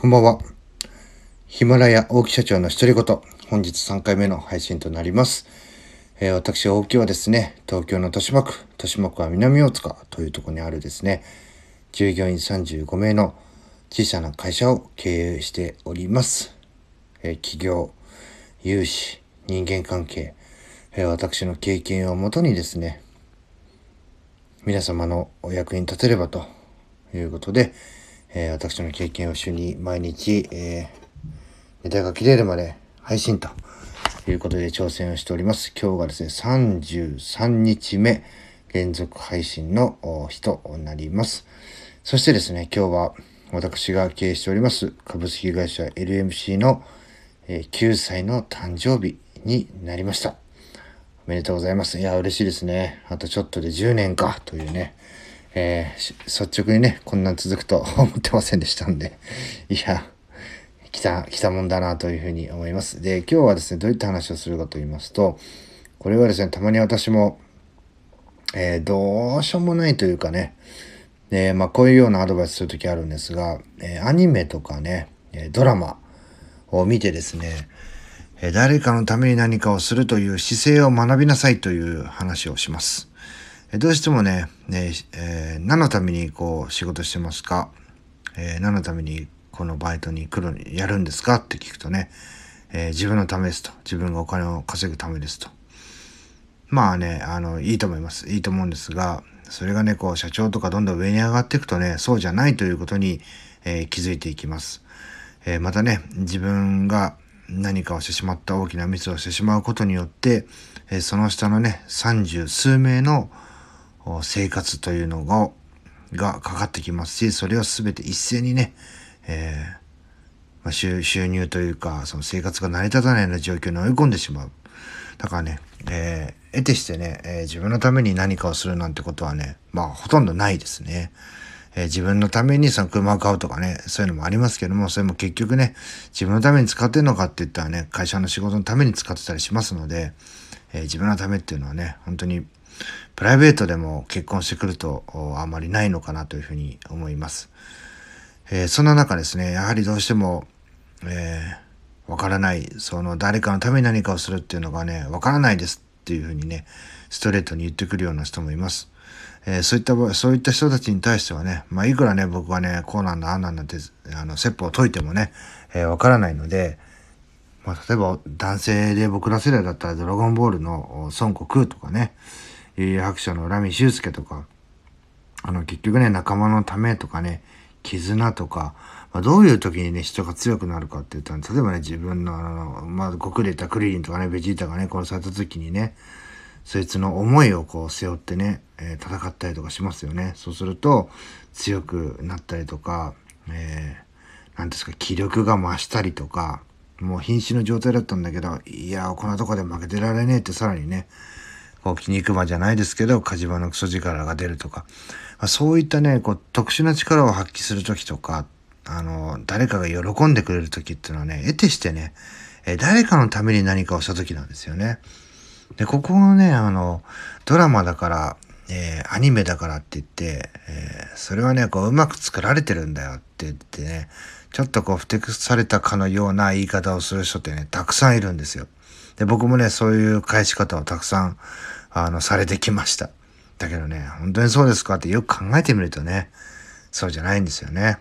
こんばんは。ヒマラヤ大木社長の独り言。本日3回目の配信となります。えー、私、大木はですね、東京の豊島区、豊島区は南大塚というところにあるですね、従業員35名の小さな会社を経営しております。えー、企業、融資、人間関係、えー、私の経験をもとにですね、皆様のお役に立てればということで、えー、私の経験を主に毎日、えー、ネタが切れるまで配信ということで挑戦をしております。今日がですね、33日目連続配信の日となります。そしてですね、今日は私が経営しております株式会社 LMC の、え、9歳の誕生日になりました。おめでとうございます。いや、嬉しいですね。あとちょっとで10年かというね。えー、率直にね、こんなん続くと思ってませんでしたんで、いや、来た、来たもんだなというふうに思います。で、今日はですね、どういった話をするかと言いますと、これはですね、たまに私も、えー、どうしようもないというかね、で、まあ、こういうようなアドバイスするときあるんですが、え、アニメとかね、ドラマを見てですね、誰かのために何かをするという姿勢を学びなさいという話をします。どうしてもね、ねえー、何のためにこう仕事してますか、えー、何のためにこのバイトに来る、やるんですかって聞くとね、えー、自分のためですと。自分がお金を稼ぐためですと。まあね、あの、いいと思います。いいと思うんですが、それがね、こう、社長とかどんどん上に上がっていくとね、そうじゃないということに、え気づいていきます。えまたね、自分が何かをしてしまった大きなミスをしてしまうことによって、えその下のね、三十数名の生活というのが、がかかってきますし、それを全て一斉にね、えー、まあ、収入というか、その生活が成り立たないような状況に追い込んでしまう。だからね、えー、得てしてね、えー、自分のために何かをするなんてことはね、まあほとんどないですね。えー、自分のためにその車を買うとかね、そういうのもありますけども、それも結局ね、自分のために使ってんのかって言ったらね、会社の仕事のために使ってたりしますので、え自分のためっていうのはね、本当にプライベートでも結婚してくるとあんまりないのかなというふうに思います。えー、そんな中ですね、やはりどうしても、えー、わからない、その誰かのために何かをするっていうのがね、わからないですっていうふうにね、ストレートに言ってくるような人もいます。えー、そういった、そういった人たちに対してはね、まあいくらね、僕はね、こうなんだ、あんなんだって、あの、説法を解いてもね、えわからないので、まあ例えば男性で僕ら世代だったらドラゴンボールの孫悟空とかね、白書のラミ修介とか、あの、結局ね、仲間のためとかね、絆とか、まあ、どういう時にね、人が強くなるかって言ったら、例えばね、自分の、あの、まあ、ごくれたクリリンとかね、ベジータがね、殺された時にね、そいつの思いをこう背負ってね、えー、戦ったりとかしますよね。そうすると、強くなったりとか、えー、なんですか、気力が増したりとか、もう瀕死の状態だったんだけど、いや、こんなとこで負けてられねえってさらにね、こう、筋肉マじゃないですけど、火事場のクソ力が出るとか、まあ、そういったね、こう、特殊な力を発揮するときとか、あの、誰かが喜んでくれるときっていうのはね、得てしてね、え誰かのために何かをしたときなんですよね。で、ここのね、あの、ドラマだから、えー、アニメだからって言って、えー、それはね、こう、うまく作られてるんだよって言ってね、ちょっとこう、ふてくされたかのような言い方をする人ってね、たくさんいるんですよ。で、僕もね、そういう返し方をたくさん、あの、されてきました。だけどね、本当にそうですか？ってよく考えてみるとね、そうじゃないんですよね。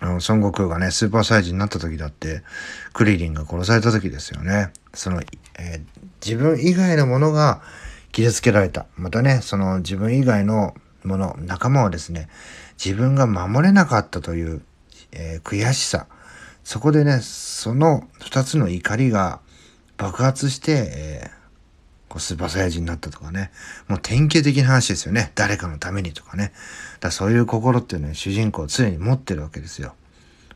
あの、孫悟空がね、スーパーサイズになった時だって、クリリンが殺された時ですよね。その、えー、自分以外のものが傷つけられた。またね、その自分以外のもの、仲間をですね、自分が守れなかったという、えー、悔しさ。そこでね、その二つの怒りが爆発して、えーこうスーパーサイヤ人になったとかね。もう典型的な話ですよね。誰かのためにとかね。だそういう心っていうのは主人公を常に持ってるわけですよ。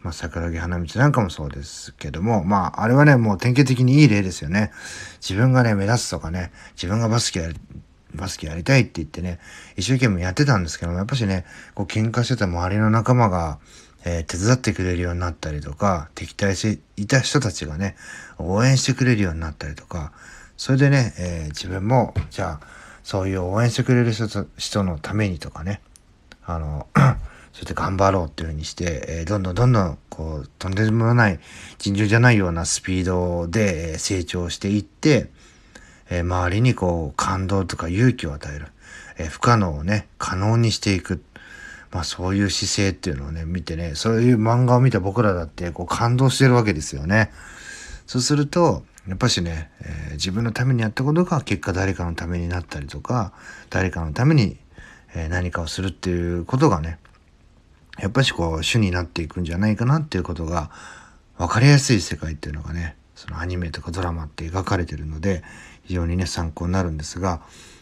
まあ、桜木花道なんかもそうですけども、まあ、あれはね、もう典型的にいい例ですよね。自分がね、目立つとかね、自分がバスケやり、バスケやりたいって言ってね、一生懸命やってたんですけども、やっぱしね、こう喧嘩してた周りの仲間が、えー、手伝ってくれるようになったりとか、敵対していた人たちがね、応援してくれるようになったりとか、それでね、えー、自分も、じゃあ、そういう応援してくれる人人のためにとかね、あの、そして頑張ろうっていうふうにして、えー、どんどんどんどん、こう、とんでもない、尋常じゃないようなスピードで成長していって、えー、周りにこう、感動とか勇気を与える。えー、不可能をね、可能にしていく。まあそういう姿勢っていうのをね、見てね、そういう漫画を見た僕らだってこう感動してるわけですよね。そうすると、やっぱしね、えー、自分のためにやったことが結果誰かのためになったりとか、誰かのために、え何かをするっていうことがね、やっぱしこう主になっていくんじゃないかなっていうことが分かりやすい世界っていうのがね、そのアニメとかドラマって描かれてるので、非常にね、参考になるんですが、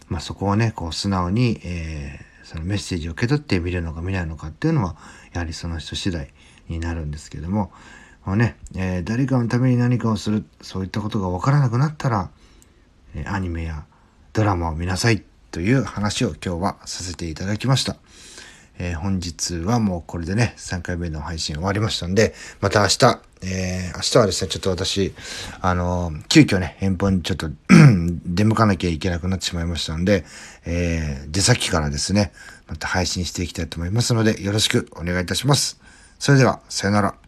まあそこをね、こう素直に、えー、そのメッセージを受け取って見るのか見ないのかっていうのは、やはりその人次第になるんですけども、まあね、えー、誰かのために何かをする、そういったことが分からなくなったら、えアニメやドラマを見なさいという話を今日はさせていただきました。えー、本日はもうこれでね、3回目の配信終わりましたんで、また明日、えー、明日はですね、ちょっと私、あのー、急遽ね、遠方にちょっと 出向かなきゃいけなくなってしまいましたんで、えー、出先からですね、また配信していきたいと思いますので、よろしくお願いいたします。それでは、さよなら。